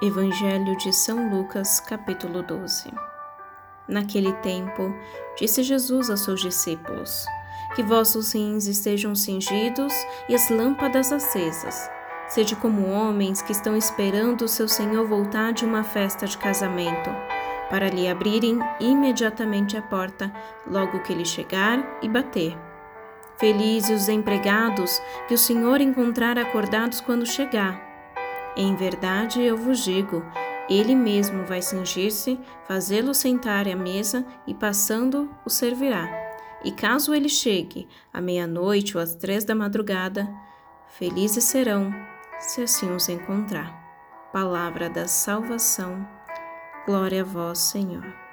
Evangelho de São Lucas, capítulo 12. Naquele tempo, disse Jesus aos seus discípulos: Que vossos rins estejam cingidos e as lâmpadas acesas. Sede como homens que estão esperando o seu Senhor voltar de uma festa de casamento, para lhe abrirem imediatamente a porta, logo que ele chegar e bater. Felizes os empregados que o Senhor encontrar acordados quando chegar. Em verdade eu vos digo, ele mesmo vai cingir-se, fazê-lo sentar à mesa e, passando, o servirá. E caso ele chegue à meia-noite ou às três da madrugada, felizes serão, se assim os encontrar. Palavra da salvação. Glória a vós, Senhor.